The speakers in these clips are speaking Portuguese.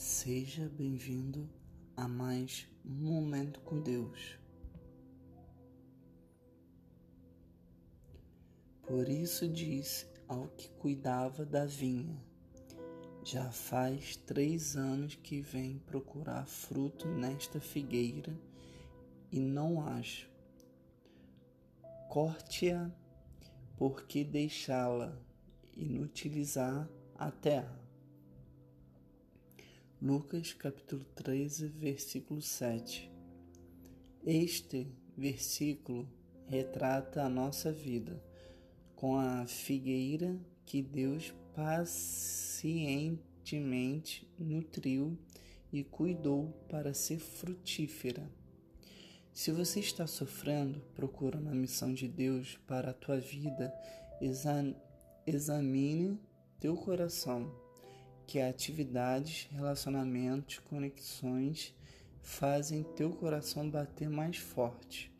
Seja bem-vindo a mais um momento com Deus. Por isso disse ao que cuidava da vinha: Já faz três anos que vem procurar fruto nesta figueira e não acho. Corte-a, porque deixá-la inutilizar a terra. Lucas capítulo 13, versículo 7. Este versículo retrata a nossa vida com a figueira que Deus pacientemente nutriu e cuidou para ser frutífera. Se você está sofrendo, procurando a missão de Deus para a tua vida, examine teu coração que atividades, relacionamentos, conexões fazem teu coração bater mais forte.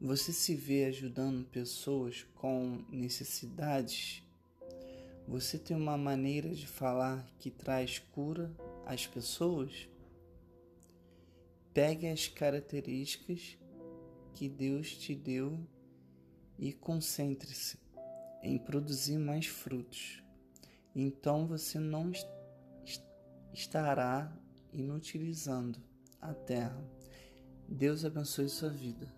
Você se vê ajudando pessoas com necessidades? Você tem uma maneira de falar que traz cura às pessoas? Pegue as características que Deus te deu e concentre-se em produzir mais frutos então você não estará inutilizando a terra. Deus abençoe sua vida.